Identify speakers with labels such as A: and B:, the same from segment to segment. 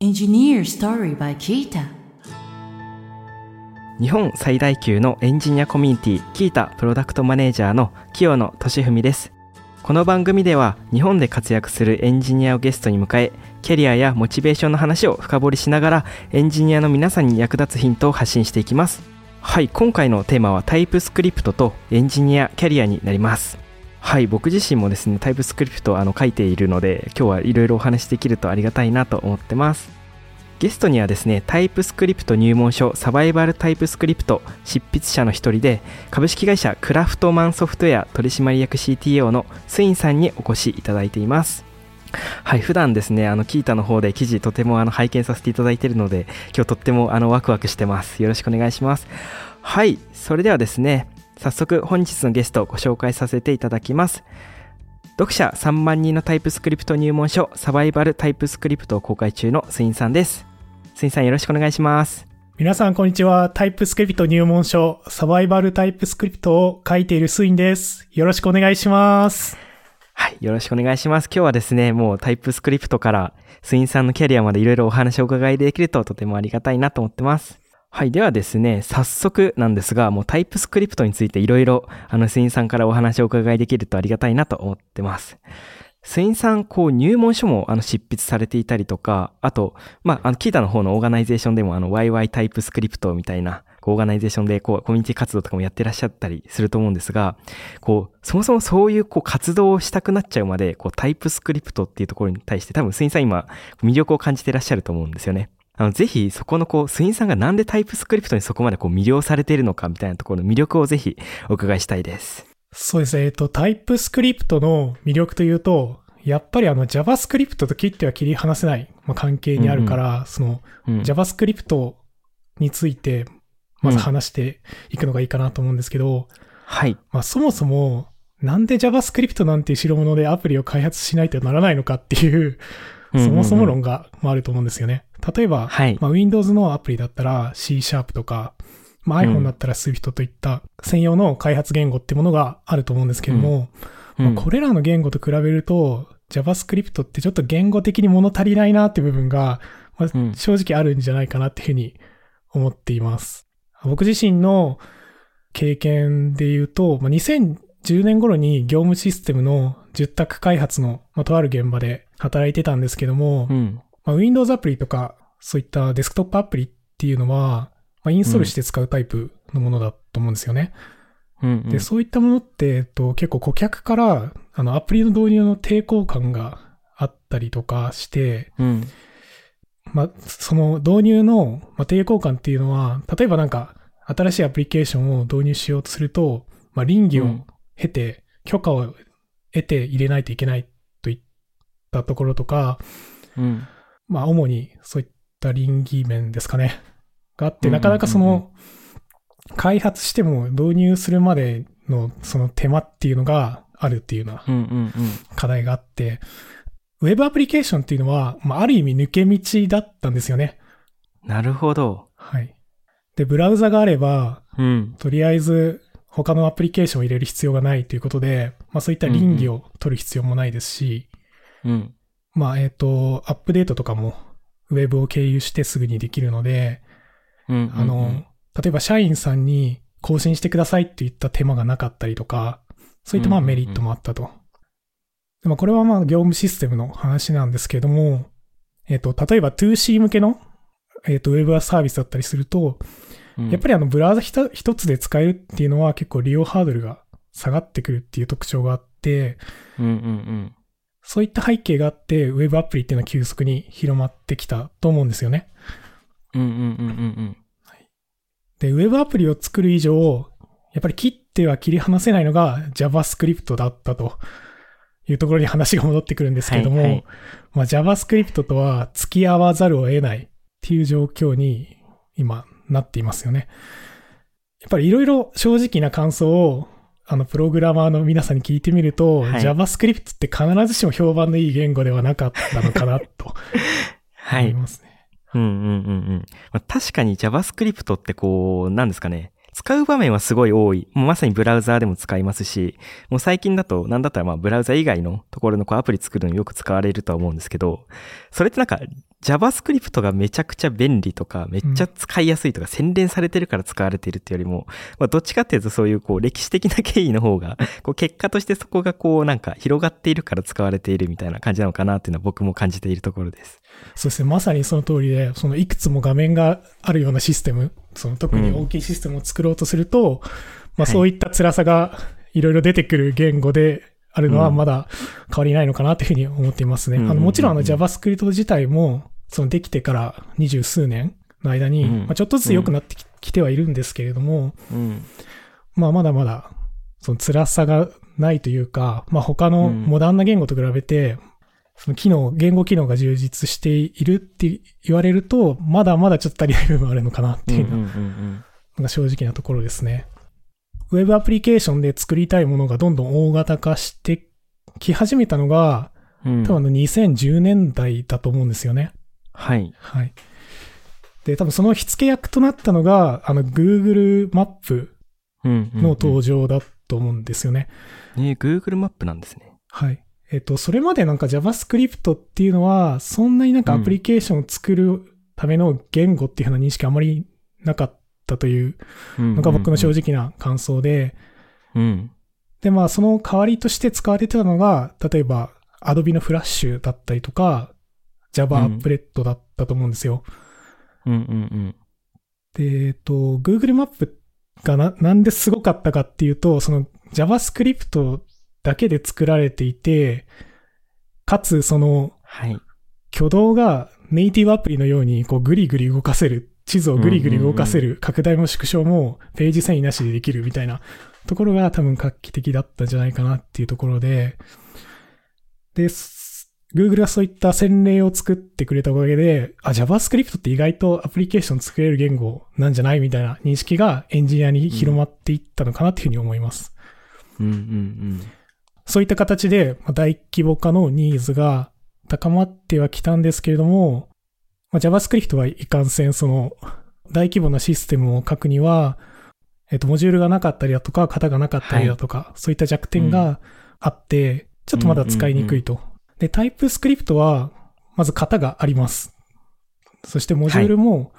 A: Engineer Story by Kita
B: 日本最大級のエンジニアコミュニティキータプロダクトマネージャーの清野俊文です。この番組では日本で活躍するエンジニアをゲストに迎えキャリアやモチベーションの話を深掘りしながらエンジニアの皆さんに役立つヒントを発信していきます。はい今回のテーマはタイプスクリプトとエンジニアキャリアになります。はい僕自身もですねタイプスクリプトあの書いているので今日はいろいろお話しできるとありがたいなと思ってます。ゲストにはですねタイプスクリプト入門書サバイバルタイプスクリプト執筆者の一人で株式会社クラフトマンソフトウェア取締役 CTO のスインさんにお越しいただいています。はい普段ですねあのキータの方で記事とてもあの拝見させていただいているので今日とってもあのワクワクしてます。よろしくお願いします。はいそれではですね早速本日のゲストをご紹介させていただきます読者3万人のタイプスクリプト入門書サバイバルタイプスクリプトを公開中のスインさんですスインさんよろしくお願いします。
C: 皆さん、こんにちは。タイプスクリプト入門書、サバイバルタイプスクリプトを書いているスインです。よろしくお願いします。
B: はい、よろしくお願いします。今日はですね、もうタイプスクリプトからスインさんのキャリアまでいろいろお話をお伺いできるととてもありがたいなと思ってます。はい、ではですね、早速なんですが、もうタイプスクリプトについていろいろあのスインさんからお話をお伺いできるとありがたいなと思ってます。suin さん、こう、入門書も、あの、執筆されていたりとか、あと、まあ、あの、 Qiita の方の organization でも、あの、YY タイプスクリプトみたいな、こう organization で、こう、コミュニティ活動とかもやってらっしゃったりすると思うんですが、こう、そもそもそういう、こう、活動をしたくなっちゃうまで、こう、 TypeScript っていうところに対して、多分、 suin さん今、魅力を感じてらっしゃると思うんですよね。あの、ぜひ、そこの、こう、 suin さんがなんで TypeScript にそこまで、こう、魅了されているのか、みたいなところの魅力をぜひ、お伺いしたいです。
C: そうですね。えっと、タイプスクリプトの魅力というと、やっぱりあの JavaScript と切っては切り離せない、まあ、関係にあるから、その
B: うん
C: JavaScript についてまず話していくのがいいかなと思うんですけど、
B: はい。
C: まあそもそもなんで JavaScript なんて代物でアプリを開発しないとならないのかっていう、そもそも論がまああると思うんですよね。例えば、
B: はい。
C: まあ、Windows のアプリだったら C シャープとか、まあ、
B: うん
C: iPhone だったら Swift といった専用の開発言語ってものがあると思うんですけども、
B: うん
C: まあこれらの言語と比べると JavaScript ってちょっと言語的に物足りないなって部分が、まあ
B: うん
C: 正直あるんじゃないかなっていうふうに思っています。僕自身の経験で言うと、まあ、2010年頃に業務システムの受託開発の、まあ、とある現場で働いてたんですけども、
B: うん。
C: まあ、Windows アプリとか、そういったデスクトップアプリっていうのは、まあ、インストールして使うタイプのものだと思うんですよね。
B: うんうん。
C: で、そういったものって、えっと、結構顧客から、あの、アプリの導入の抵抗感があったりとかして、
B: うん。
C: まあ、その導入の、まあ、抵抗感っていうのは、例えばなんか、新しいアプリケーションを導入しようとすると、まあ、倫理を
B: うん
C: 経て、許可を得て入れないといけないといったところとか、
B: うん。
C: まあ、主にそういった倫理面ですかね。があって、なかなかその、開発しても導入するまでのその手間っていうのがあるっていうような。課題があって、ウェブアプリケーションっていうのは、まあ、ある意味抜け道だったんですよね。
B: なるほど。
C: はい。で、ブラウザがあれば、
B: うん。
C: とりあえず他のアプリケーションを入れる必要がないということで、まあそういった倫理を取る必要もないですし、
B: うん。
C: まあえっ、と、アップデートとかもウェブを経由してすぐにできるので、
B: うん。
C: あの、例えば社員さんに更新してくださいって言った手間がなかったりとか、そういったまあ
B: うんうんうん
C: メリットもあったと。でもこれはまあ業務システムの話なんですけども、えっ、と、例えば 2C 向けの、えっ、と、ウェブサービスだったりすると、
B: うん、
C: やっぱりあのブラウザ一つで使えるっていうのは結構利用ハードルが下がってくるっていう特徴があって、
B: うんうんうん。
C: そういった背景があって、ウェブアプリっていうのは急速に広まってきたと思うんですよね。
B: うんうんうんうん
C: で、ウェブアプリを作る以上、やっぱり切っては切り離せないのが JavaScript だったというところに話が戻ってくるんですけども、
B: はいはい
C: まあ、JavaScript とは付き合わざるを得ないっていう状況に今なっていますよね。やっぱりいろいろ正直な感想をあのプログラマーの皆さんに聞いてみると、
B: はい
C: JavaScript って必ずしも評判のいい言語ではなかったのかなと
B: はい。
C: 思いますね。
B: うんうんうんうん。まあ、確かに JavaScript ってこう、なんですかね。使う場面はすごい多い。もうまさにブラウザーでも使いますし、もう最近だと、なんだったらまあブラウザ以外のところのこうアプリ作るのによく使われるとは思うんですけど、それってなんか JavaScript がめちゃくちゃ便利とか、めっちゃ使いやすいとか、洗練されてるから使われてるっていうよりも、まあどっちかっていうとそういうこう歴史的な経緯の方が、こう結果としてそこがこうなんか広がっているから使われているみたいな感じなのかなっていうのは僕も感じているところです。
C: そうですね。まさにその通りで、そのいくつも画面があるようなシステム、その特に大きいシステムを作ろうとすると、まあそういった辛さがいろいろ出てくる言語であるのはまだ変わりないのかなというふうに思っていますね。
B: うん。
C: あのもちろんあの JavaScript 自体も、そのできてから二十数年の間に、
B: うん。
C: まあちょっとずつ良くなってききてはいるんですけれども、
B: うん。
C: まあまだまだ、その辛さがないというか、まあ他の
B: うん。
C: モダンな言語と比べて、その機能、言語機能が充実しているって言われると、まだまだちょっと足りない部分あるのかなっていうの
B: うんうんうん
C: が正直なところですね。ウェブアプリケーションで作りたいものがどんどん大型化してき始めたのが、
B: うん。
C: 多分あの2010年代だと思うんですよね。
B: はい。
C: はい。で、多分その火付け役となったのが、あの Google マップ
B: うんうんうん
C: の登場だと思うんですよね。
B: ね Google マップなんですね。
C: はい。えっと、それまでなんか JavaScript っていうのは、そんなになんかアプリケーションを作るための言語っていうふうな認識あまりなかったというのが僕の正直な感想で、
B: うん。
C: で、まあその代わりとして使われてたのが、例えば Adobe のフラッシュだったりとか、Java アップレットだったと思うんですよ。
B: うんうんうん。
C: で、えっと、Google マップがな、なんですごかったかっていうと、その JavaScript だけで作られていて、かつその
B: はい。
C: 挙動がネイティブアプリのようにこうグリグリ動かせる、地図をグリグリ動かせる、拡大も縮小もページ遷移なしでできるみたいなところが多分画期的だったんじゃないかなっていうところで、で、す Google がそういった洗礼を作ってくれたおかげで、あ、JavaScript って意外とアプリケーション作れる言語なんじゃないみたいな認識がエンジニアに広まっていったのかなっていうふうに思います。
B: うんうん
C: そういった形でまあ大規模化のニーズが高まってはきたんですけれども、まあ、JavaScript はいかんせんその大規模なシステムを書くには、えっと、モジュールがなかったりだとか、型がなかったりだとか、そういった弱点があって、ちょっとまだ使いにくいと。で、TypeScript は、まず型があります。そしてモジュールも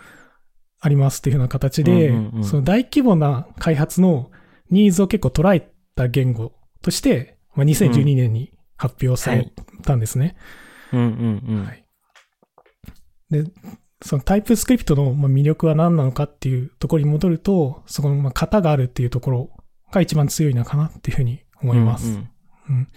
C: ありますっていうふうな形で、
B: うんうんうん。
C: その大規模な開発のニーズを結構捉えた言語として、まあ、2012年に発表されたんですね。
B: うん。うんうん
C: で、そのタイプスクリプトのまあ魅力は何なのかっていうところに戻ると、そこのまあ型があるっていうところが一番強いのかなっていうふうに思います。
B: うんうん
C: うん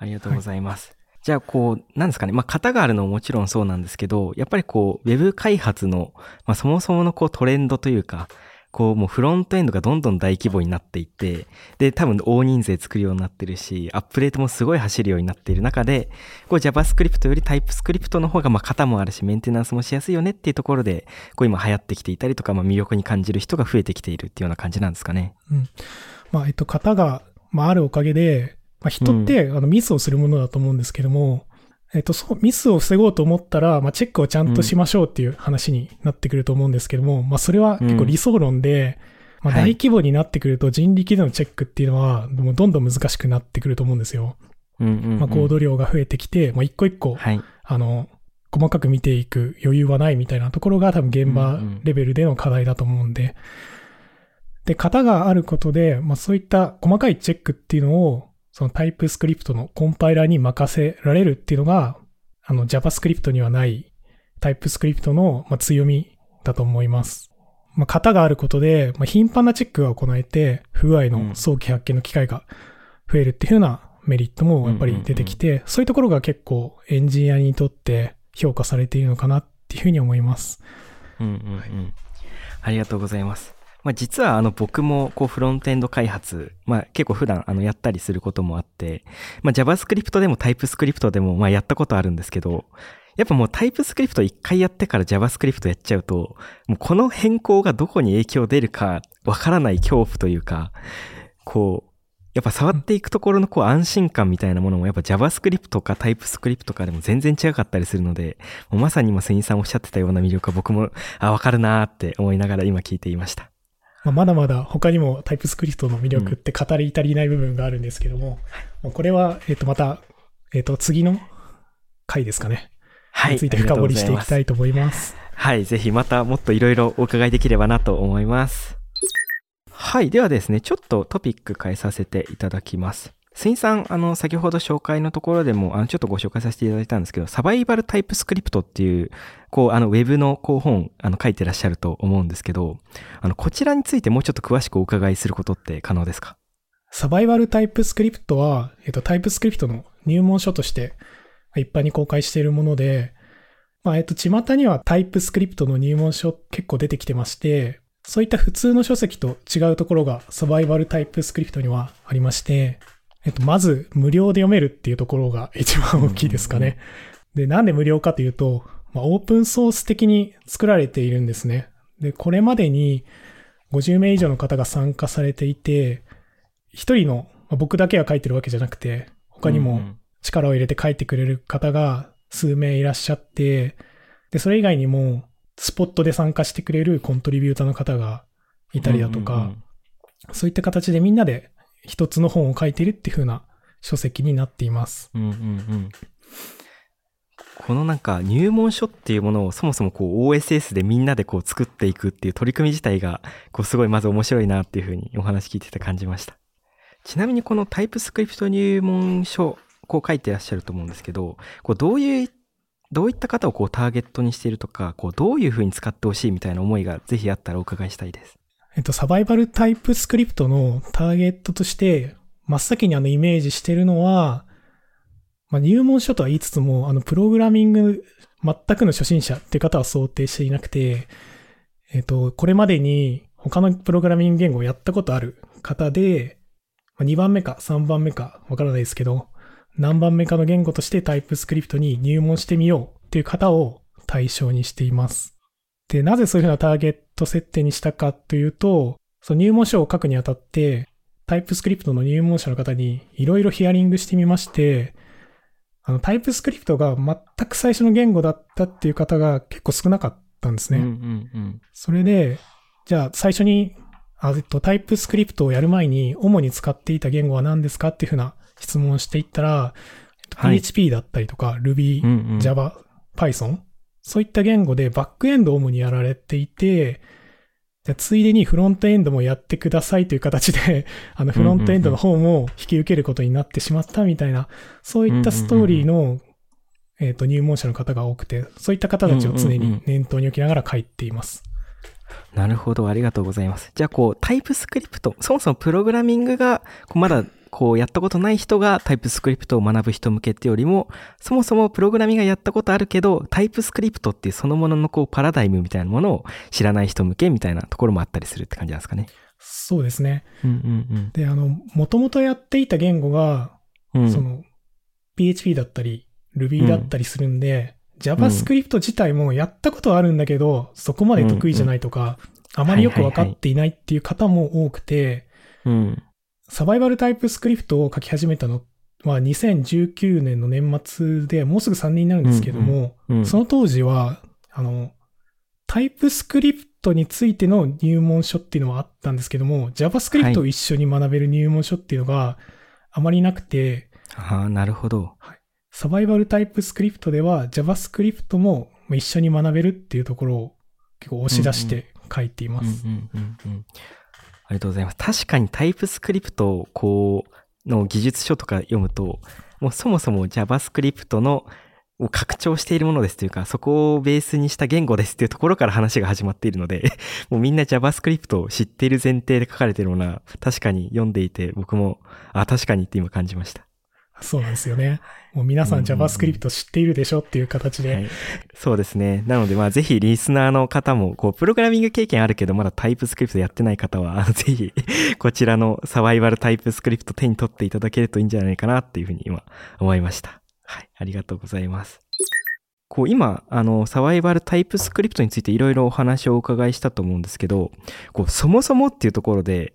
B: ありがとうございます。じゃあ、こう、なんですかね。まあ、型があるのももちろんそうなんですけど、やっぱりこう、ウェブ開発の、まあ、そもそものこう、トレンドというか、こう、もうフロントエンドがどんどん大規模になっていって、で、多分大人数で作るようになってるし、アップデートもすごい走るようになっている中で、こう JavaScript より TypeScript の方が、まあ、型もあるし、メンテナンスもしやすいよねっていうところで、こう今流行ってきていたりとか、まあ、魅力に感じる人が増えてきているっていうような感じなんですかね。
C: まあ、えっと、型が、まあ、あるおかげで、まあ、人って、あの、ミスをするものだと思うんですけども、えっと、そう、ミスを防ごうと思ったら、まあ、チェックをちゃんとしましょうっていう話になってくると思うんですけども、まあ、それは結構理想論で、まあ、
B: はい
C: 大規模になってくると人力でのチェックっていうのは、もうどんどん難しくなってくると思うんですよ。
B: うんうん、うん。
C: まあ、コード量が増えてきて、まあ、一個一個、
B: はい。
C: あの、細かく見ていく余裕はないみたいなところが多分現場レベルでの課題だと思うんで、で、型があることで、まあそういった細かいチェックっていうのを、そのタイプスクリプトのコンパイラーに任せられるっていうのが、あの JavaScript にはないタイプスクリプトのまあ強みだと思います。まあ型があることで、まあ頻繁なチェックが行えて、不具合の早期発見の機会が増えるっていうふうなメリットもやっぱり出てきて、そういうところが結構エンジニアにとって評価されているのかなっていうふうに思います。
B: うんうんうん。ありがとうございます。まあ、実はあの僕もこうフロントエンド開発、まあ、結構普段あのやったりすることもあって、まあ、JavaScript でも TypeScript でもまあやったことあるんですけど、やっぱもう TypeScript 一回やってから JavaScript やっちゃうと、もうこの変更がどこに影響出るかわからない恐怖というか、こう、やっぱ触っていくところのこう安心感みたいなものもやっぱ JavaScript とか TypeScript かでも全然違かったりするので、まさに今、スインさんおっしゃってたような魅力は僕も、あ、わかるなーって思いながら今聞いていました。
C: まあ、まだまだ他にもタイプスクリプトの魅力って語り足りない部分があるんですけども、もうこれは、えっ、と、また、えっ、と、次の回ですかね。
B: はい。
C: について深掘りしていきた
B: い。
C: いと思います。
B: はい。ぜひまたもっといろいろお伺いできればなと思います。はい。ではですね、ちょっとトピック変えさせていただきます。スイさん、あの、先ほど紹介のところでも、あの、ちょっとご紹介させていただいたんですけど、サバイバルタイプスクリプトっていう、こう、あの、ウェブの、こう、本、あの、書いてらっしゃると思うんですけど、あの、こちらについてもうちょっと詳しくお伺いすることって可能ですか？
C: サバイバルタイプスクリプトは、えっ、と、タイプスクリプトの入門書として一般に公開しているもので、まあ、えっ、と、巷にはタイプスクリプトの入門書結構出てきてまして、そういった普通の書籍と違うところがサバイバルタイプスクリプトにはありまして、えっと、まず無料で読めるっていうところが一番大きいですかね。で、なんで無料かというと、まあ、オープンソース的に作られているんですね。で、これまでに50名以上の方が参加されていて、一人の、まあ僕だけが書いてるわけじゃなくて、他にも力を入れて書いてくれる方が数名いらっしゃって、で、それ以外にも、スポットで参加してくれるコントリビューターの方がいたりだとか、そういった形でみんなで一つの本を書いてるっていう風な書籍になっています。
B: うんうんうんこのなんか入門書っていうものをそもそもこう OSS でみんなでこう作っていくっていう取り組み自体がこうすごいまず面白いなっていうふうにお話聞いてて感じました。ちなみにこのタイプスクリプト入門書こう書いてらっしゃると思うんですけど、こうどういうどういった方をこうターゲットにしているとか、こうどういうふうに使ってほしいみたいな思いがぜひあったらお伺いしたいです。
C: えっと、サバイバルタイプスクリプトのターゲットとして、真っ先にあのイメージしてるのは、まあ、入門書とは言いつつも、あの、プログラミング全くの初心者っていう方は想定していなくて、えっと、これまでに他のプログラミング言語をやったことある方で、ま2番目か3番目かわからないですけど、何番目かの言語としてタイプスクリプトに入門してみようっていう方を対象にしています。で、なぜそういうふうなターゲット設定にしたかというと、その入門書を書くにあたって、タイプスクリプトの入門者の方にいろいろヒアリングしてみまして、あの、タイプスクリプトが全く最初の言語だったっていう方が結構少なかったんですね。
B: うんうんうん。
C: それで、じゃあ最初に、あえっと、タイプスクリプトをやる前に主に使っていた言語は何ですかっていうふうな質問をしていったら、えっと
B: はい
C: PHP だったりとか Ruby、
B: うんうん、
C: Java、Python、そういった言語でバックエンドを主にやられていて、じゃあついでにフロントエンドもやってくださいという形で、あのフロントエンドの方も引き受けることになってしまったみたいな、そういったストーリーの、えっと、入門者の方が多くて、そういった方たちを常に念頭に置きながら書いています。
B: なるほど、ありがとうございます。じゃあ、こう、タイプスクリプト、そもそもプログラミングが、こうまだ、こう、やったことない人がタイプスクリプトを学ぶ人向けってよりも、そもそもプログラミングがやったことあるけど、タイプスクリプトっていうそのもののこう、パラダイムみたいなものを知らない人向けみたいなところもあったりするって感じなんですかね。
C: そうですね。
B: うんうん
C: で、あの、もともとやっていた言語が、
B: うん。うん、
C: その、PHP だったり、Ruby だったりするんで、JavaScript 自体もやったことはあるんだけど、そこまで得意じゃないとか、あまりよくわかっていないっていう方も多くて、
B: うん。
C: サバイバルタイプスクリプトを書き始めたのは2019年の年末で、もうすぐ3年になるんですけども、
B: うん。
C: その当時は、あの、タイプスクリプトについての入門書っていうのはあったんですけども、JavaScript を一緒に学べる入門書っていうのがあまりなくて、
B: ああ、なるほど。
C: サバイバルタイプスクリプトでは JavaScript も一緒に学べるっていうところを結構押し出して書いています。
B: うんうんうんうん。ありがとうございます。確かにタイプスクリプトこう、の技術書とか読むと、もうそもそも JavaScript のを拡張しているものですというか、そこをベースにした言語ですというところから話が始まっているので、もうみんな JavaScript を知っている前提で書かれているものは確かに読んでいて、僕も、あ、確かにって今感じました。
C: そうなんですよね。もう皆さん JavaScript 知っているでしょっていう形で、
B: はい、そうですね。なので、まあ、ぜひリスナーの方も、こう、プログラミング経験あるけど、まだタイプスクリプトやってない方は、ぜひ、こちらのサバイバルタイプスクリプト手に取っていただけるといいんじゃないかなっていうふうに今、思いました。はい。ありがとうございます。こう、今、あの、サバイバルタイプスクリプトについていろいろお話をお伺いしたと思うんですけど、こう、そもそもっていうところで、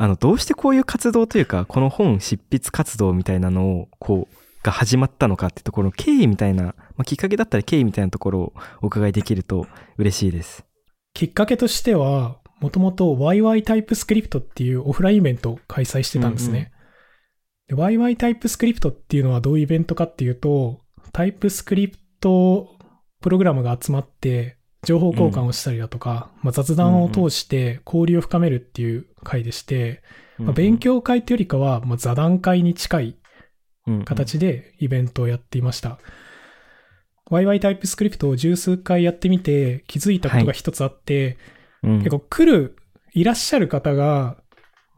B: あの、どうしてこういう活動というか、この本執筆活動みたいなのを、こう、が始まったのかってところの経緯みたいな、まあ、きっかけだったら経緯みたいなところをお伺いできると嬉しいです。
C: きっかけとしては、もともと YY タイプスクリプトっていうオフラインイベントを開催してたんですね。で YY タイプスクリプトっていうのはどういうイベントかっていうと、タイプスクリプトプログラムが集まって情報交換をしたりだとか、まあ、雑談を通して交流を深めるっていう会でして、まあ、勉強会っていうよりかは、まあ、座談会に近い形でイベントをやっていました。YY タイプスクリプトを十数回やってみて気づいたことが一つあって、
B: うん
C: 結構来る、いらっしゃる方が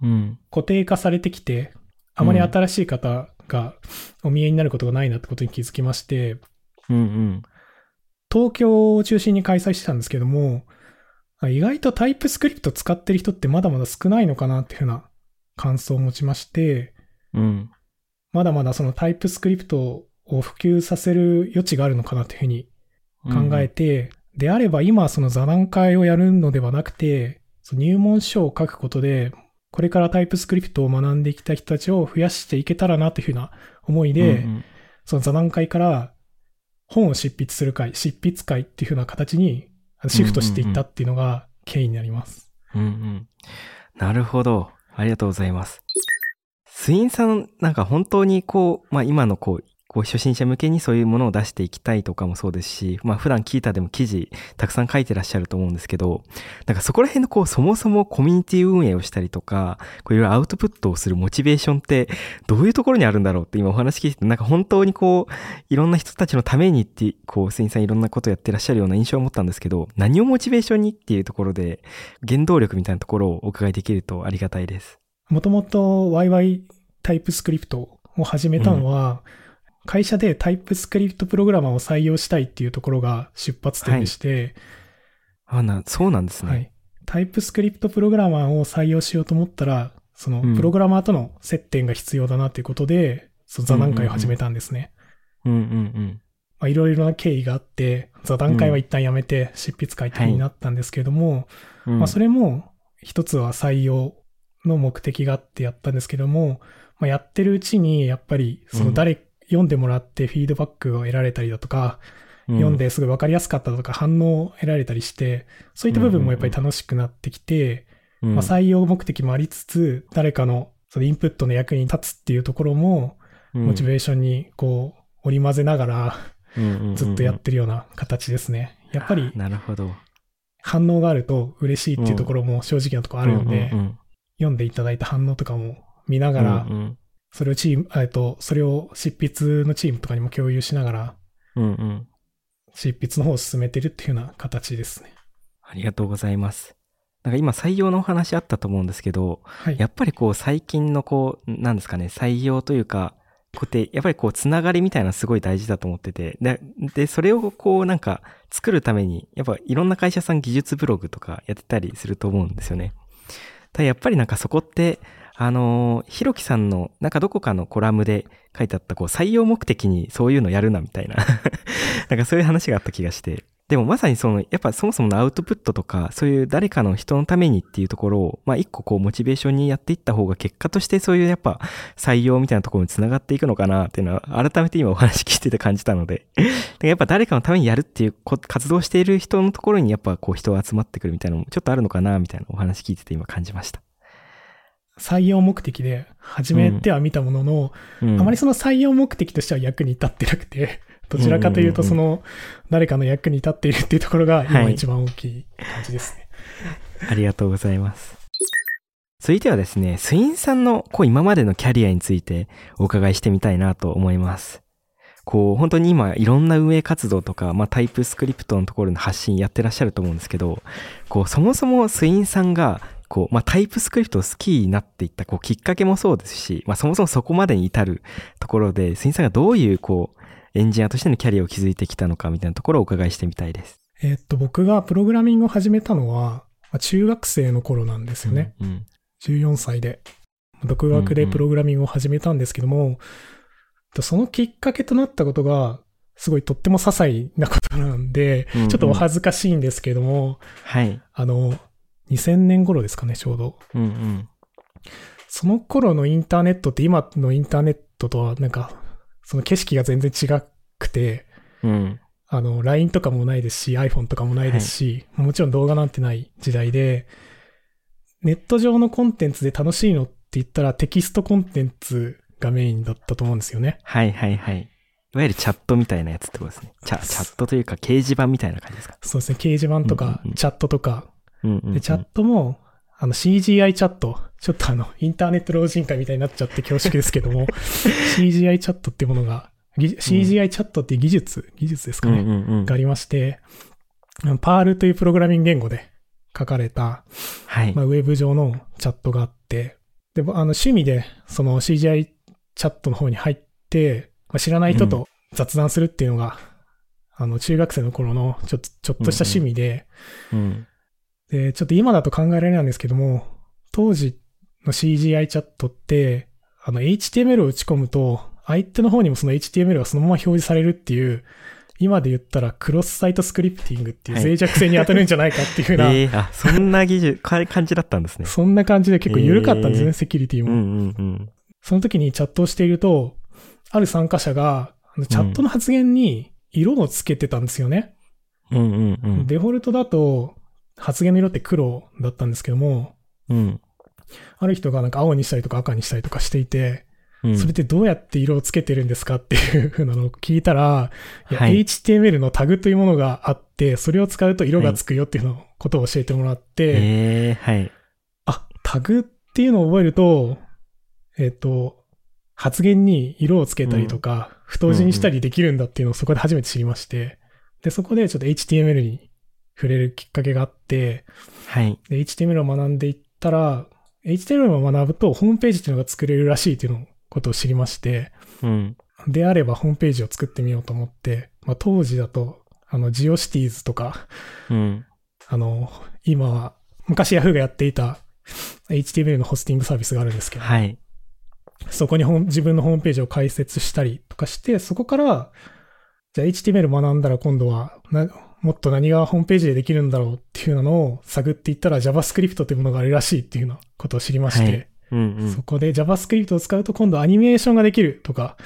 B: うん。
C: 固定化されてきて、あまり新しい方がお見えになることがないなってことに気づきまして、
B: うんうん。
C: 東京を中心に開催してたんですけども、あ意外とタイプスクリプト使ってる人ってまだまだ少ないのかなっていうふうな感想を持ちまして、
B: うん。
C: まだまだそのタイプスクリプトを普及させる余地があるのかなというふうに考えて、であれば今その座談会をやるのではなくて、入門書を書くことで、これからタイプスクリプトを学んできた人たちを増やしていけたらなというふうな思いで、
B: うん
C: その座談会から本を執筆する会、執筆会っていう風な形にシフトしていったっていうのが経緯になります。
B: うんうん。なるほど。ありがとうございます。スインさん、なんか本当にこう、まあ今のこう、こう初心者向けにそういうものを出していきたいとかもそうですし、まあ普段キータでも記事たくさん書いてらっしゃると思うんですけど、なんかそこら辺のこうそもそもコミュニティ運営をしたりとか、こういろいろアウトプットをするモチベーションってどういうところにあるんだろうって今お話聞いてて、なんか本当にこう、いろんな人たちのためにって、こう、スインさんいろんなことやってらっしゃるような印象を持ったんですけど、何をモチベーションにっていうところで、原動力みたいなところをお伺いできるとありがたいです。
C: もともと YY タイプスクリプトを始めたのは、会社でタイプスクリプトプログラマーを採用したいっていうところが出発点でして、
B: あ、な、そうなんですね。
C: はい。タイプスクリプトプログラマーを採用しようと思ったら、その
B: うん
C: プログラマーとの接点が必要だなということで、その座談会を始めたんですね。
B: うんうん
C: まあ、いろいろな経緯があって、座談会は一旦やめて執筆会っていう風になったんですけれども、
B: うん。
C: まあそ
B: れ、
C: れも一つは採用の目的があってやったんですけども、まあ、やってるうちにやっぱりその誰、読んでもらってフィードバックを得られたりだとか、読んですごい分かりやすかったとか反応を得られたりして、そういった部分もやっぱり楽しくなってきて、
B: うん、
C: まあ、採用目的もありつつ、誰かのそのインプットの役に立つっていうところも、モチベーションにこう織り交ぜながらずっとやってるような形ですね。やっぱり
B: なるほど。
C: 反応があると嬉しいっていうところも正直なところあるんで読んでいただいた反応とかも見な
B: うん、
C: がら
B: う、ん
C: それをチーム、えっと、それを執筆のチームとかにも共有しながら、
B: うんうん。
C: 執筆の方を進めてるっていうような形ですね。
B: ありがとうございます。なんか今採用のお話あったと思うんですけど、
C: はい。
B: やっぱりこう最近のこう、なんですかね、採用というか、こうやって、やっぱりこう、つながりみたいなのすごい大事だと思ってて、で、で、それをこう、なんか、作るために、やっぱいろんな会社さん技術ブログとかやってたりすると思うんですよね。ただやっぱりなんかそこって、あのーひろきさんの、なんかどこかのコラムで書いてあった、こう、採用目的にそういうのやるな、みたいな。なんかそういう話があった気がして。でもまさにその、やっぱそもそものアウトプットとか、そういう誰かの人のためにっていうところを、まあ一個こうモチベーションにやっていった方が結果としてそういうやっぱ採用みたいなところにつながっていくのかなっていうのは改めて今お話聞いてて感じたので。やっぱ誰かのためにやるっていう活動している人のところにやっぱこう人が集まってくるみたいなのもちょっとあるのかなみたいなお話聞いてて今感じました。
C: 採用目的で始めてはみたものの、
B: うん、
C: あまりその採用目的としては役に立ってなくて、どちらかというとその、誰かの役に立っているっていうところが今
B: はい
C: 一番大きい感じですね。
B: ありがとうございます。続いてはですね、スインさんのこう今までのキャリアについてお伺いしてみたいなと思います。こう本当に今いろんな運営活動とか、まあ、タイプスクリプトのところの発信やってらっしゃると思うんですけど、こうそもそもスインさんがこう、まあ、タイプスクリプトを好きになっていったこうきっかけもそうですし、まあ、そもそもそこまでに至るところで、スインさんがどういうこうエンジニアとしてのキャリアを築いてきたのかみたいなところをお伺いしてみたいです。
C: えーっと、僕がプログラミングを始めたのは、まあ中学生の頃なんですよね。
B: うん。
C: 14歳で。独学でプログラミングを始めたんですけども、そのきっかけとなったことが、すごいとっても些細なことなんで、
B: うんうん
C: ちょっとお恥ずかしいんですけども、
B: はい。
C: あの、2000年頃ですかね、ちょうど。
B: うんうん。
C: その頃のインターネットって今のインターネットとはなんか、その景色が全然違くて、
B: うん。
C: あの、LINE とかもないですし、iPhone とかもないですし、もちろん動画なんてない時代で、ネット上のコンテンツで楽しいのって言ったらテキストコンテンツがメインだったと思うんですよね。
B: はいはいはい。いわゆるチャットみたいなやつってことですね。チャチャットというか掲示板みたいな感じですか？
C: そうですね。掲示板とかチャットとか。
B: うんうん、うん。
C: で、チャットも、あの CGI チャット。ちょっとあの、インターネット老人会みたいになっちゃって恐縮ですけども、CGI チャットっていうものが、ぎ CGI チャットっていう技術、技術ですか
B: うん
C: ね。
B: うんうん。
C: がありまして、パールというプログラミング言語で書かれた、
B: はい。
C: まあ、ウェブ上のチャットがあって、で、ぼあの趣味でその CGI チャットの方に入って、まあ、知らない人と雑談するっていうのが、あの、中学生の頃のちょっと、ちょっとした趣味で、
B: うん。
C: で、ちょっと今だと考えられないんですけども、当時の CGI チャットって、あの、HTML を打ち込むと、相手の方にもその HTML がそのまま表示されるっていう、今で言ったらクロスサイトスクリプティングっていう
B: はい
C: 脆弱性に当たるんじゃないかっていうふうな、
B: ええあ、そんな技術、か感じだったんですね。
C: そんな感じで結構緩かったんですね、
B: へー
C: セキュリティも。
B: うんうんうん。
C: その時にチャットをしていると、ある参加者が、あのチャットの発言に色をつけてたんですよね。
B: うんうんうん。
C: デフォルトだと、発言の色って黒だったんですけども、
B: うん。
C: ある人がなんか青にしたりとか赤にしたりとかしていて、
B: うん。
C: それってどうやって色をつけてるんですかっていう風なのを聞いたら、いや
B: はい
C: HTML のタグというものがあって、それを使うと色がつくよっていうのことを教えてもらって、
B: ええはい。
C: あ、タグっていうのを覚えると、えっ、と、発言に色をつけたりとか、太字にしたりできるんだっていうのをそこで初めて知りまして、で、そこでちょっと HTML に触れるきっかけがあって、
B: はい。
C: で、HTML を学んでいったら、HTML を学ぶとホームページっていうのが作れるらしいっていうのことを知りまして、
B: うん。
C: であればホームページを作ってみようと思って、まあ当時だと、あの、ジオシティーズとか、
B: うん。
C: あの、今は、昔 Yahoo がやっていた HTML のホスティングサービスがあるんですけど、
B: はい。
C: そこに自分のホームページを開設したりとかして、そこから、じゃあ HTML 学んだら今度はな、もっと何がホームページでできるんだろうっていうのを探っていったら JavaScript というものがあるらしいっていうようなことを知りまして、
B: はいうんうん
C: そ。こで JavaScript を使うと今度アニメーションができるとか、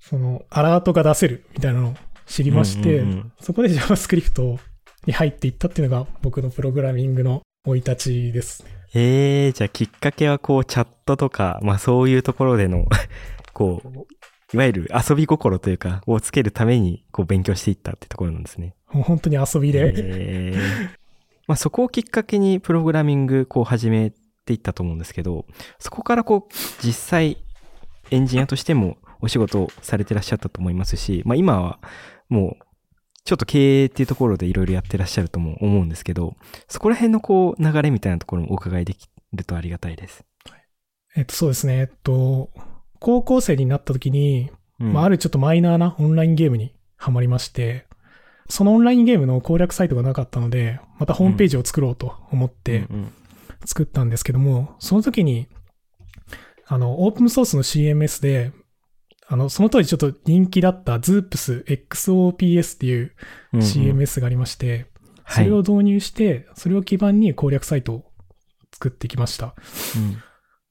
C: そのアラートが出せるみたいなのを知りまして、
B: うんうんうん
C: そこで JavaScript に入っていったっていうのが僕のプログラミングの生い立ちですね。
B: ええじゃあきっかけはこうチャットとか、まあそういうところでの、こう、いわゆる遊び心というか、をつけるためにこう勉強していったってところなんですね。
C: もう本当に遊びで、
B: えーまあそこをきっかけにプログラミングこう始めていったと思うんですけど、そこからこう実際エンジニアとしてもお仕事をされてらっしゃったと思いますし、まあ今はもうちょっと経営っていうところでいろいろやってらっしゃるとも思うんですけど、そこら辺のこう流れみたいなところもお伺いできるとありがたいです。
C: えっとそうですね、えっと、高校生になった時に、
B: うん。
C: まあ、あるちょっとマイナーなオンラインゲームにハマりまして、そのオンラインゲームの攻略サイトがなかったので、またホームページを作ろうと思って
B: うんうん。
C: 作ったんですけども、その時に、あの、オープンソースの CMS で、あの、その当時ちょっと人気だった Zoops XOPS っていう
B: うんうん。
C: CMS がありまして、そ
B: はい。
C: れを導入して、それを基盤に攻略サイトを作ってきました。
B: うん。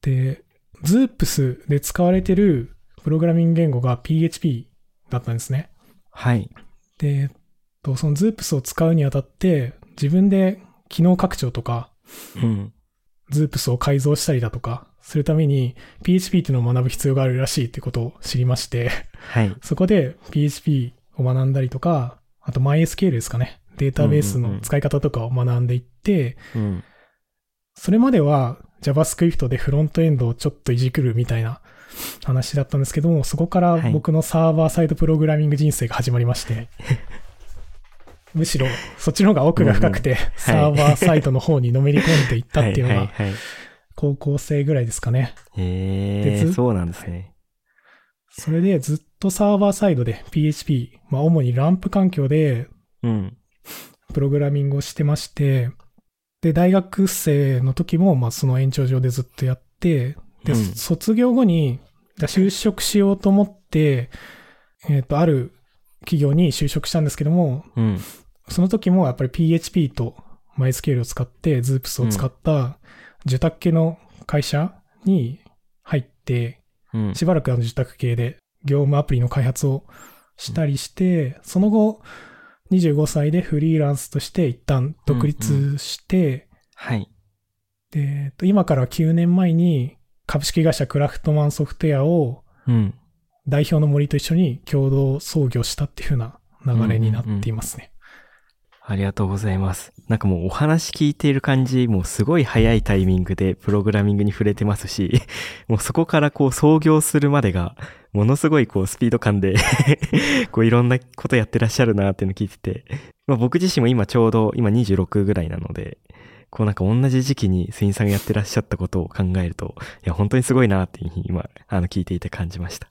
C: で、Zoops で使われてるプログラミング言語が PHP だったんですね。
B: はい。
C: で、とその Zoops を使うにあたって、自分で機能拡張とか、
B: うん。
C: Zoops を改造したりだとか、するために PHP っていうのを学ぶ必要があるらしいってことを知りまして、
B: はい。
C: そこで PHP を学んだりとか、あと MySQL ですかね。データベースの使い方とかを学んでいって、
B: うん。
C: それまでは JavaScript でフロントエンドをちょっといじくるみたいな話だったんですけども、そこから
B: はい
C: 僕のサーバーサイドプログラミング人生が始まりまして、むしろそっちの方が奥が深くて、サーバーサイドの方にのめり込んでいったっていうのが
B: はいはいはい。
C: 高校生ぐらいですかね。
B: へえ、そうなんですね。
C: それでずっとサーバーサイドで PHP、まあ主にランプ環境で
B: うん。
C: プログラミングをしてまして、で、大学生の時も、まあその延長上でずっとやって、で、
B: うん
C: 卒業後に、就職しようと思って、えっ、と、ある企業に就職したんですけども、
B: うん。
C: その時もやっぱり PHP と MySQL を使って、Zoops を使った受託系の会社に入って、
B: うん。
C: しばらくあの受託系で業務アプリの開発をしたりして、その後、25歳でフリーランスとして一旦独立して、
B: はい。
C: で、えっと今から9年前に株式会社クラフトマンソフトウェアを
B: うん。
C: 代表の森と一緒に共同創業したっていう風な流れになっていますね。
B: ありがとうございます。なんかもうお話聞いている感じ、もうすごい早いタイミングでプログラミングに触れてますし、もうそこからこう創業するまでが、ものすごいこうスピード感で こういろんなことやってらっしゃるなっていうの聞いてて、まあ、僕自身も今ちょうど今26ぐらいなので、こうなんか同じ時期にスインさんがやってらっしゃったことを考えると、いや本当にすごいなっていうふうに今、あの聞いていて感じました。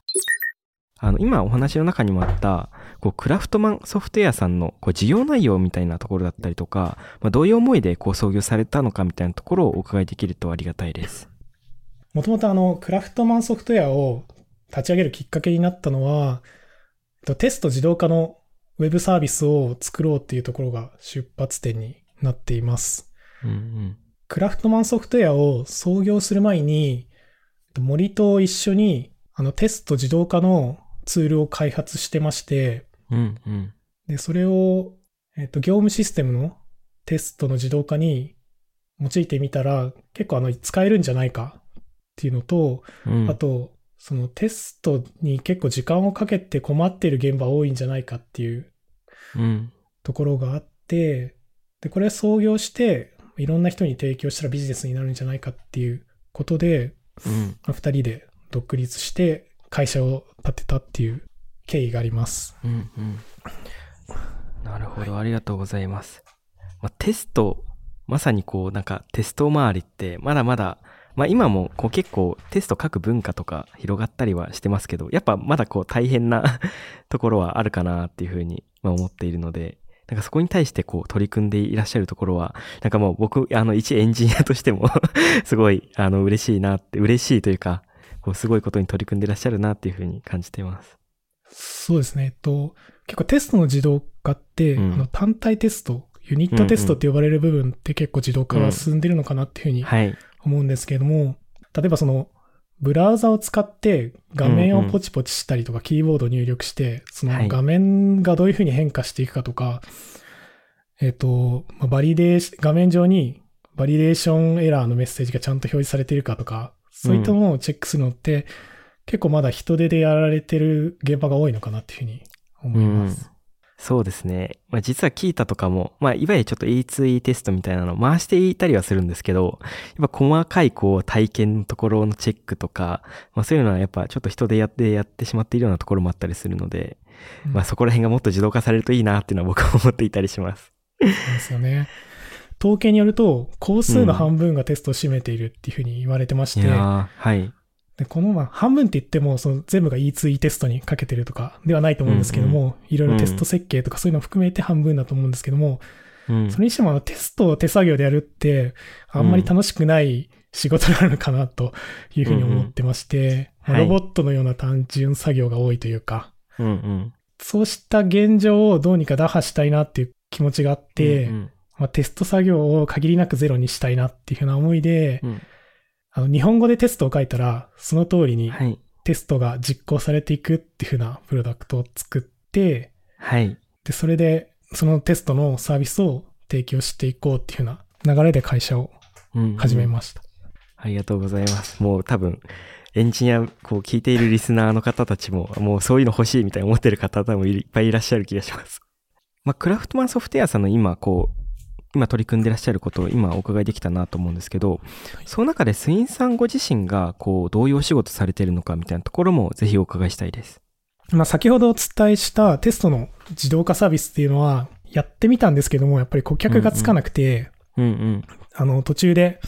B: あの、今お話の中にもあった、こう、クラフトマンソフトウェアさんの、こう、事業内容みたいなところだったりとか、まあ、どういう思いで、こう、創業されたのかみたいなところをお伺いできるとありがたいです。
C: もともとあの、クラフトマンソフトウェアを立ち上げるきっかけになったのは、えっとテスト自動化のウェブサービスを作ろうっていうところが出発点になっています。
B: うんうん。
C: クラフトマンソフトウェアを創業する前に、えっと森と一緒にあのテスト自動化のツールを開発してまして、
B: うんうん。
C: で、それを、えっと、業務システムのテストの自動化に用いてみたら、結構あの、使えるんじゃないかっていうのと、
B: うん、
C: あと、そのテストに結構時間をかけて困っている現場多いんじゃないかっていう
B: うん。
C: ところがあって、で、これ創業して、いろんな人に提供したらビジネスになるんじゃないかっていうことで、
B: うん。
C: まあ二人で独立して会社を建てたっていう経緯があります。
B: うんうん。なるほど、ありがとうございます。まあ、テスト、まさにこう、なんかテスト周りって、まだまだ、まあ今もこう結構テスト書く文化とか広がったりはしてますけど、やっぱまだこう大変な ところはあるかなっていうふうにまあ思っているので、なんかそこに対してこう取り組んでいらっしゃるところは、なんかもう僕、あの一エンジニアとしても すごいあの嬉しいなって、嬉しいというか、こうすごいことに取り組んでいらっしゃるなっていうふうに感じています。
C: そうですね。えっと、結構テストの自動化って、
B: うん
C: あの単体テスト、ユニットテストって呼ばれる部分って結構自動化が進んでるのかなっていうふうに
B: はい。
C: 思うんですけれども、例えばその、ブラウザを使って画面をポチポチしたりとか、キーボード入力して、そ
B: はい
C: の画面がどういうふうに変化していくかとか、えっ、と、まあバリデーシ画面上にバリデーションエラーのメッセージがちゃんと表示されているかとか、そういったものをチェックするのって、結構まだ人手でやられてる現場が多いのかなっていうふうに思います。
B: そうですね。まあ実はキータとかも、まあいわゆるちょっと E2E テストみたいなのを回していたりはするんですけど、やっぱ細かいこう体験のところのチェックとか、まあそういうのはやっぱちょっと人でやってやってしまっているようなところもあったりするので、
C: うん
B: まあそこら辺がもっと自動化されるといいなっていうのは僕は思っていたりします。
C: そうですよね。統計によると、工数の半分がテストを占めているっていうふうに言われてまして、
B: いやーはい。
C: で、この、まあ、半分って言っても、その全部が E2E テストにかけてるとかではないと思うんですけども、いろいろテスト設計とかそういうのを含めて半分だと思うんですけども、
B: うん。
C: それにしてもあのテストを手作業でやるって、あんまり楽しくない仕事なのかなというふうに思ってまして、
B: うんうん。はい。
C: ロボットのような単純作業が多いというか、
B: うんうん。
C: そうした現状をどうにか打破したいなっていう気持ちがあって、
B: うん。
C: まあ、テスト作業を限りなくゼロにしたいなっていうふうな思いで、
B: うん
C: あの日本語でテストを書いたら、その通りに
B: はい。
C: テストが実行されていくっていう風なプロダクトを作って、
B: はい。
C: で、それでそのテストのサービスを提供していこうっていう風な流れで会社を
B: うんうん
C: 始めました。
B: ありがとうございます。もう多分、エンジニア、こう聞いているリスナーの方たちも、もうそういうの欲しいみたいに思ってる方多分いっぱいいらっしゃる気がします。まあ、クラフトマンソフトウェアさんの今、こう、今取り組んでらっしゃることを今お伺いできたなと思うんですけど、その中でスインさんご自身が、こう、どういうお仕事されてるのかみたいなところもぜひお伺いしたいです。
C: まあ、先ほどお伝えしたテストの自動化サービスっていうのは、やってみたんですけども、やっぱり顧客がつかなくて、
B: うん
C: あの、途中で、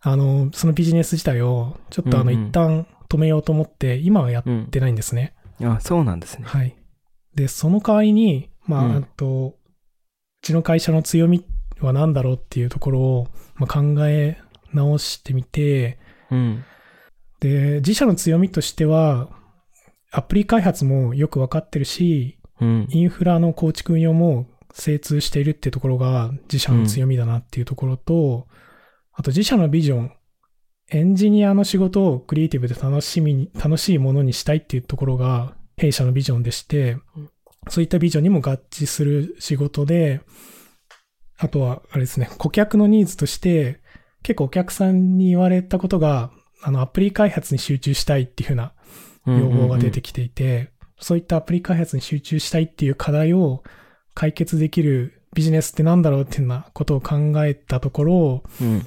C: あの、そのビジネス自体を、ちょっとあの、
B: うんうん
C: 一旦止めようと思って、今はや
B: うん。
C: ってないんですね。
B: うん。あ、そうなんですね。
C: はい。で、その代わりに、まあ、
B: うん
C: あと、うちの会社の強みは何だろうっていうところを、まあ、考え直してみて、
B: うん。
C: で、自社の強みとしては、アプリ開発もよくわかってるし、
B: うん。
C: インフラの構築運用も精通しているっていうところが自社の強みだなっていうところと、あと自社のビジョン、エンジニアの仕事をクリエイティブで楽しみに、楽しいものにしたいっていうところが弊社のビジョンでして
B: うん、
C: そういったビジョンにも合致する仕事で、あとは、あれですね、顧客のニーズとして、結構お客さんに言われたことが、あの、アプリ開発に集中したいっていう風な要望が出てきていて、そういったアプリ開発に集中したいっていう課題を解決できるビジネスってなんだろうっていうようなことを考えたところ、
B: うん。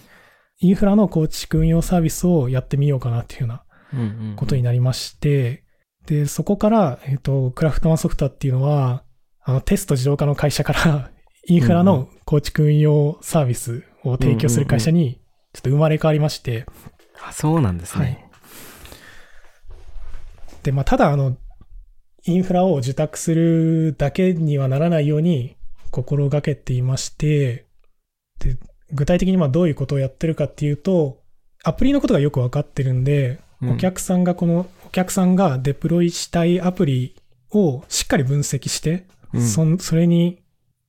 C: インフラの構築運用サービスをやってみようかなっていうような
B: うんうん
C: ことになりまして、で、そこから、えっ、と、クラフトマンソフトっていうのは、あの、テスト自動化の会社から、インフラの構築運用サービスを提供する会社に、ちょっと生まれ変わりまして、
B: あそうなんですね。
C: で、まあ、ただ、あの、インフラを受託するだけにはならないように心がけていまして、で、具体的にまあどういうことをやってるかっていうと、アプリのことがよくわかってるんで、
B: うん。
C: お客さんがこの、お客さんがデプロイしたいアプリをしっかり分析して、
B: うん。
C: そんそれに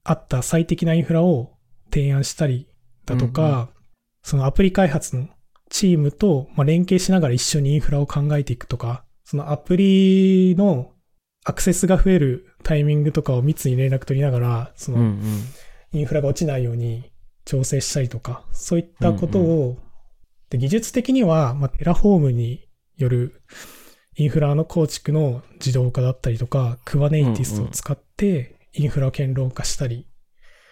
C: 合った最適なインフラを提案したりだとか、
B: うん
C: そのアプリ開発のチームと、まあ、連携しながら一緒にインフラを考えていくとか、そのアプリのアクセスが増えるタイミングとかを密に連絡取りながら、その
B: うんうん。
C: インフラが落ちないように調整したりとか、そういったことを、で技術的には、まあ、 Terraform によるインフラの構築の自動化だったりとか、Kubernetes を使ってインフラを堅牢化したり、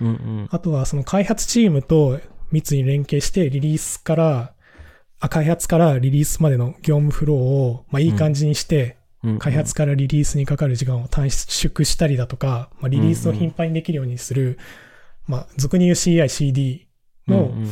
B: うんうん。
C: あとはその開発チームと密に連携してリリースから、あ開発からリリースまでの業務フローを、まあ、いい感じにして、
B: うん
C: 開発からリリースにかかる時間を短縮したりだとか、まあ、リリースを頻繁にできるようにする、まあ、俗に言う CI/CD の、
B: うん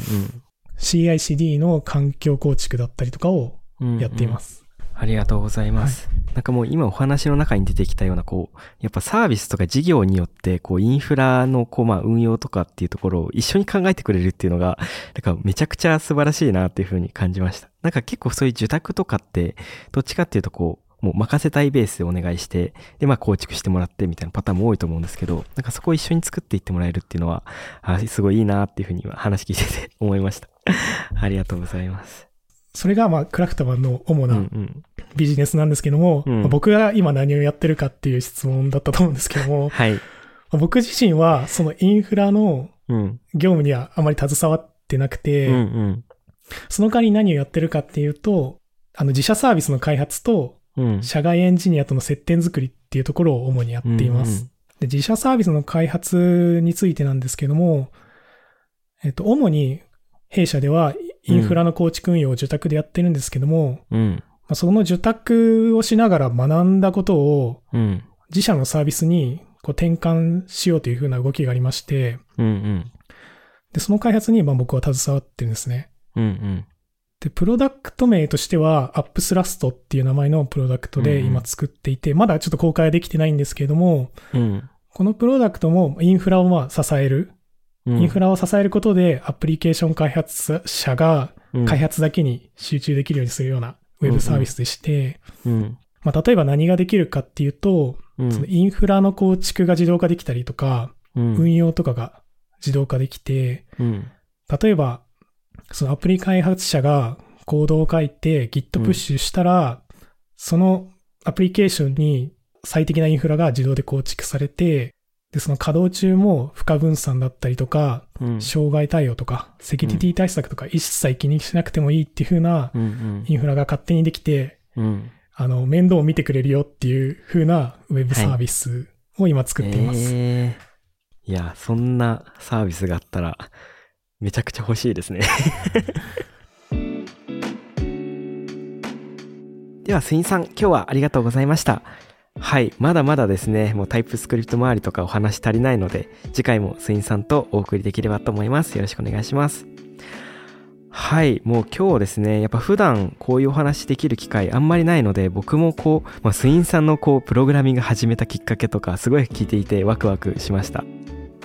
C: CI/CD の環境構築だったりとかをやっています。
B: ありがとうございます。なんかもう今お話の中に出てきたような、こう、やっぱサービスとか事業によって、こう、インフラの、こう、まあ、運用とかっていうところを一緒に考えてくれるっていうのが、なんかめちゃくちゃ素晴らしいなっていうふうに感じました。なんか結構そういう受託とかって、どっちかっていうとこう、もう任せたいベースでお願いして、で、まあ構築してもらってみたいなパターンも多いと思うんですけど、なんかそこを一緒に作っていってもらえるっていうのは、あすごいいいなっていうふうには話聞いてて思いました。ありがとうございます。
C: それが、まあ、クラフトマンの主。なんビジネスなんですけども、
B: うん
C: まあ僕が今何をやってるかっていう質問だったと思うんですけども、
B: はい。
C: まあ僕自身はそのインフラの
B: うん。
C: 業務にはあまり携わってなくて、
B: うんうん。
C: その代わりに何をやってるかっていうと、あの自社サービスの開発と
B: うん。
C: 社外エンジニアとの接点作りっていうところを主にやっています。で自社サービスの開発についてなんですけども、えっと、主に弊社ではインフラの構築運用を受託でやってるんですけども、
B: うん。
C: まあその受託をしながら学んだことを
B: うん。
C: 自社のサービスにこう転換しようというふうな動きがありまして、
B: うんうん。
C: で、その開発にまあ僕は携わってるんですね。
B: うんうん。
C: で、プロダクト名としては、アップスラストっていう名前のプロダクトで
B: うんうん
C: 今作っていて、まだちょっと公開はできてないんですけれども、
B: うん。
C: このプロダクトもインフラをまあ支える、インフラを支えることでアプリケーション開発者が
B: ラ
C: 開発だけに集中できるようにするようなウェブサービスでして、
B: うん。
C: まあ例えば何ができるかっていうと、
B: うん。
C: そのインフラの構築が自動化できたりとか、
B: うん。
C: 運用とかが自動化できて、
B: うん。
C: 例えば、そのアプリ開発者がコードを書いて Git プッシュしたら、そのアプリケーションに最適なインフラが自動で構築されて、で、その稼働中も負荷分散だったりとか、
B: うん。
C: 障害対応とか、セキュリティ対策とか一切気にしなくてもいいっていう風な
B: うん。
C: インフラが勝手にできて、
B: うん。
C: あの、面倒を見てくれるよっていう風なウェブサービスを今作っています。
B: えーいや、そんなサービスがあったら、めちゃくちゃ欲しいですね。では、スインさん、今日はありがとうございました。はい、まだまだですね、もうタイプスクリプト周りとかお話足りないので、次回もスインさんとお送りできればと思います。よろしくお願いします。はい、もう今日ですね、やっぱ普段こういうお話できる機会あんまりないので、僕もこう、まあ、スインさんのこう、プログラミング始めたきっかけとか、すごい聞いていてワクワクしました。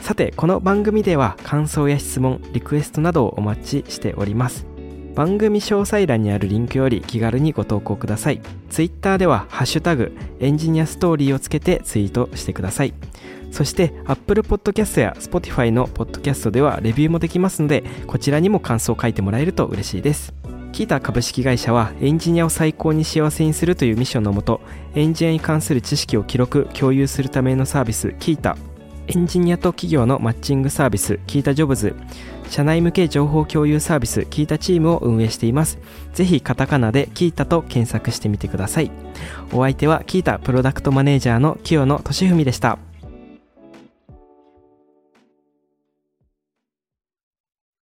B: さて、この番組では感想や質問、リクエストなどをお待ちしております。番組詳細欄にあるリンクより気軽にご投稿ください。ツイッターでは、ハッシュタグ、エンジニアストーリーをつけてツイートしてください。そして、Apple Podcast や Spotify の Podcast ではレビューもできますので、こちらにも感想を書いてもらえると嬉しいです。キータ株式会社はエンジニアを最高に幸せにするというミッションのもと、エンジニアに関する知識を記録、共有するためのサービス、キータエンジニアと企業のマッチングサービス、キータジョブズ、社内向け情報共有サービス、キータチームを運営しています。ぜひカタカナでキータと検索してみてください。お相手はキータプロダクトマネージャーの清野俊文でした。